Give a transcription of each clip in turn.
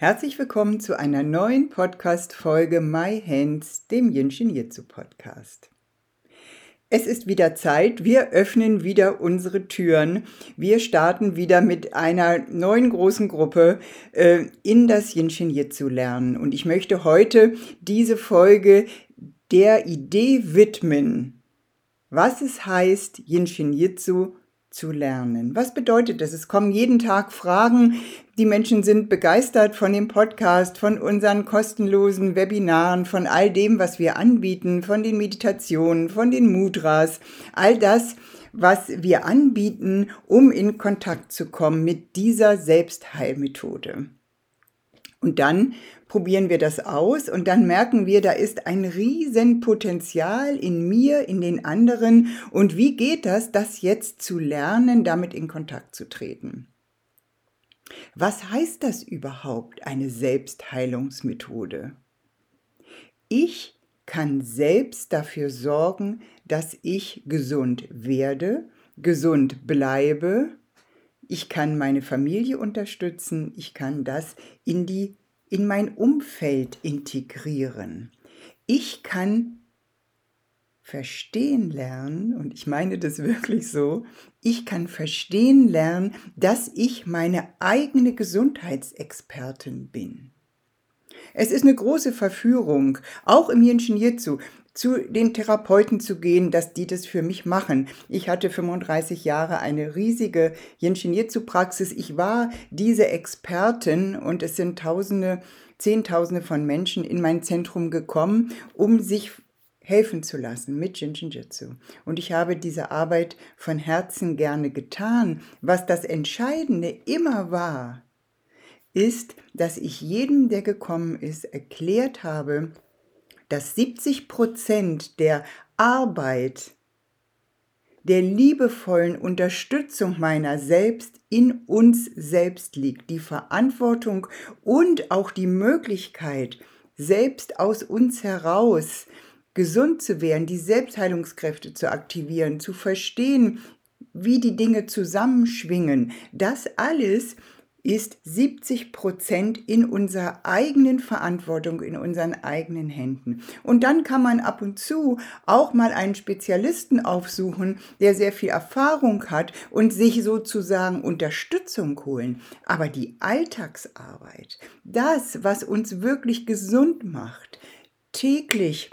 Herzlich willkommen zu einer neuen Podcast-Folge My Hands, dem Jinshin Jitsu Podcast. Es ist wieder Zeit, wir öffnen wieder unsere Türen. Wir starten wieder mit einer neuen großen Gruppe äh, in das Jinshin Jitsu lernen. Und ich möchte heute diese Folge der Idee widmen, was es heißt, Jinshin Jitsu zu lernen. Was bedeutet das? Es kommen jeden Tag Fragen. Die Menschen sind begeistert von dem Podcast, von unseren kostenlosen Webinaren, von all dem, was wir anbieten, von den Meditationen, von den Mudras, all das, was wir anbieten, um in Kontakt zu kommen mit dieser Selbstheilmethode. Und dann probieren wir das aus und dann merken wir, da ist ein Riesenpotenzial in mir, in den anderen. Und wie geht das, das jetzt zu lernen, damit in Kontakt zu treten? Was heißt das überhaupt, eine Selbstheilungsmethode? Ich kann selbst dafür sorgen, dass ich gesund werde, gesund bleibe. Ich kann meine Familie unterstützen. Ich kann das in die in mein Umfeld integrieren. Ich kann verstehen lernen, und ich meine das wirklich so, ich kann verstehen lernen, dass ich meine eigene Gesundheitsexpertin bin. Es ist eine große Verführung, auch im Yin Jitsu, zu den Therapeuten zu gehen, dass die das für mich machen. Ich hatte 35 Jahre eine riesige Yin Jitsu Praxis. Ich war diese Expertin und es sind Tausende, Zehntausende von Menschen in mein Zentrum gekommen, um sich helfen zu lassen mit Jitsu. Und ich habe diese Arbeit von Herzen gerne getan. Was das Entscheidende immer war, ist, dass ich jedem, der gekommen ist, erklärt habe, dass 70 Prozent der Arbeit, der liebevollen Unterstützung meiner selbst in uns selbst liegt. Die Verantwortung und auch die Möglichkeit, selbst aus uns heraus gesund zu werden, die Selbstheilungskräfte zu aktivieren, zu verstehen, wie die Dinge zusammenschwingen. Das alles ist 70 Prozent in unserer eigenen Verantwortung, in unseren eigenen Händen. Und dann kann man ab und zu auch mal einen Spezialisten aufsuchen, der sehr viel Erfahrung hat und sich sozusagen Unterstützung holen. Aber die Alltagsarbeit, das, was uns wirklich gesund macht, täglich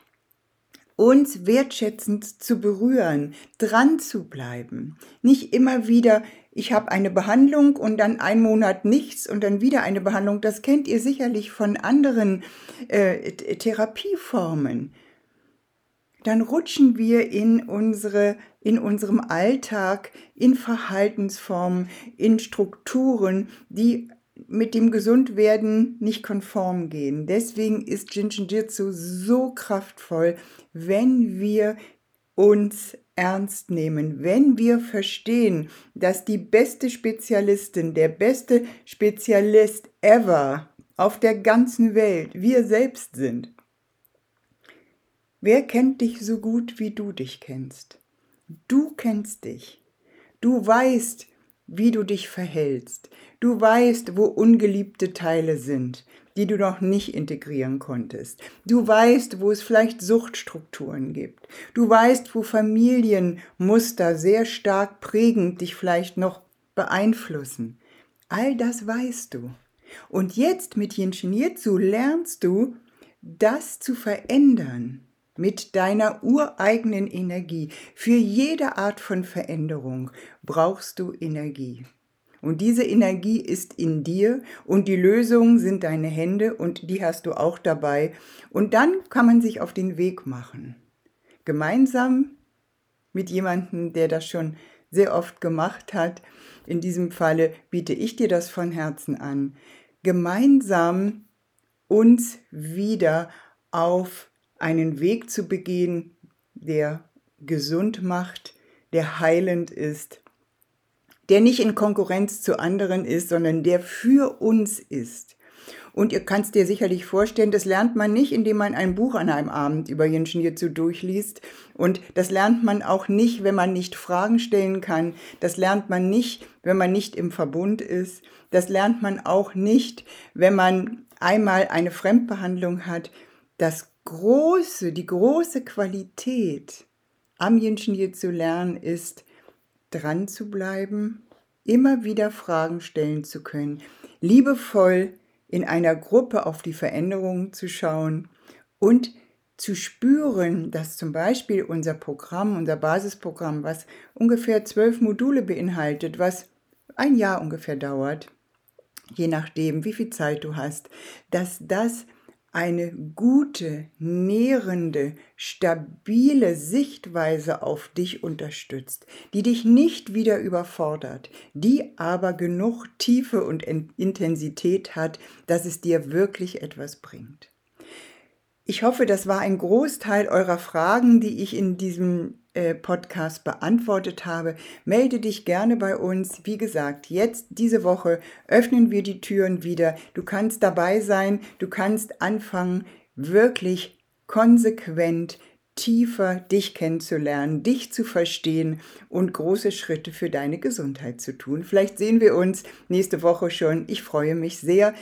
uns wertschätzend zu berühren, dran zu bleiben, nicht immer wieder ich habe eine Behandlung und dann einen Monat nichts und dann wieder eine Behandlung. Das kennt ihr sicherlich von anderen äh, Therapieformen. Dann rutschen wir in, unsere, in unserem Alltag in Verhaltensformen, in Strukturen, die mit dem Gesundwerden nicht konform gehen. Deswegen ist Jinjitsu so kraftvoll, wenn wir uns ernst nehmen, wenn wir verstehen, dass die beste Spezialistin, der beste Spezialist ever auf der ganzen Welt wir selbst sind. Wer kennt dich so gut, wie du dich kennst? Du kennst dich. Du weißt, wie du dich verhältst. Du weißt, wo ungeliebte Teile sind die du noch nicht integrieren konntest. Du weißt, wo es vielleicht Suchtstrukturen gibt. Du weißt, wo Familienmuster sehr stark prägend dich vielleicht noch beeinflussen. All das weißt du. Und jetzt mit Jinshin Jitsu lernst du, das zu verändern mit deiner ureigenen Energie. Für jede Art von Veränderung brauchst du Energie. Und diese Energie ist in dir und die Lösungen sind deine Hände und die hast du auch dabei. Und dann kann man sich auf den Weg machen. Gemeinsam mit jemandem, der das schon sehr oft gemacht hat. In diesem Falle biete ich dir das von Herzen an. Gemeinsam uns wieder auf einen Weg zu begehen, der gesund macht, der heilend ist, der nicht in Konkurrenz zu anderen ist, sondern der für uns ist. Und ihr kannst dir sicherlich vorstellen, das lernt man nicht, indem man ein Buch an einem Abend über Jinshin Jitsu durchliest. Und das lernt man auch nicht, wenn man nicht Fragen stellen kann. Das lernt man nicht, wenn man nicht im Verbund ist. Das lernt man auch nicht, wenn man einmal eine Fremdbehandlung hat. Das große, die große Qualität am Jinshin zu lernen ist, dran zu bleiben, immer wieder Fragen stellen zu können, liebevoll in einer Gruppe auf die Veränderungen zu schauen und zu spüren, dass zum Beispiel unser Programm, unser Basisprogramm, was ungefähr zwölf Module beinhaltet, was ein Jahr ungefähr dauert, je nachdem, wie viel Zeit du hast, dass das eine gute, nährende, stabile Sichtweise auf dich unterstützt, die dich nicht wieder überfordert, die aber genug Tiefe und Intensität hat, dass es dir wirklich etwas bringt. Ich hoffe, das war ein Großteil eurer Fragen, die ich in diesem äh, Podcast beantwortet habe. Melde dich gerne bei uns. Wie gesagt, jetzt diese Woche öffnen wir die Türen wieder. Du kannst dabei sein, du kannst anfangen, wirklich konsequent tiefer dich kennenzulernen, dich zu verstehen und große Schritte für deine Gesundheit zu tun. Vielleicht sehen wir uns nächste Woche schon. Ich freue mich sehr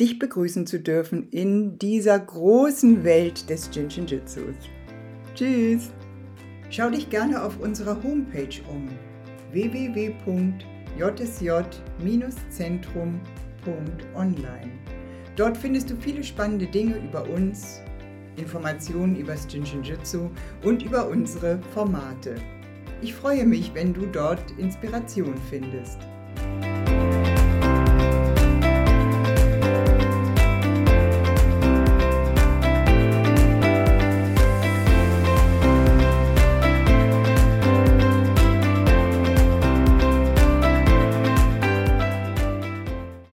dich begrüßen zu dürfen in dieser großen Welt des Jinshin Jitsus. Tschüss! Schau dich gerne auf unserer Homepage um www.jsj-zentrum.online. Dort findest du viele spannende Dinge über uns, Informationen über das Jinshin Jitsu und über unsere Formate. Ich freue mich, wenn du dort Inspiration findest.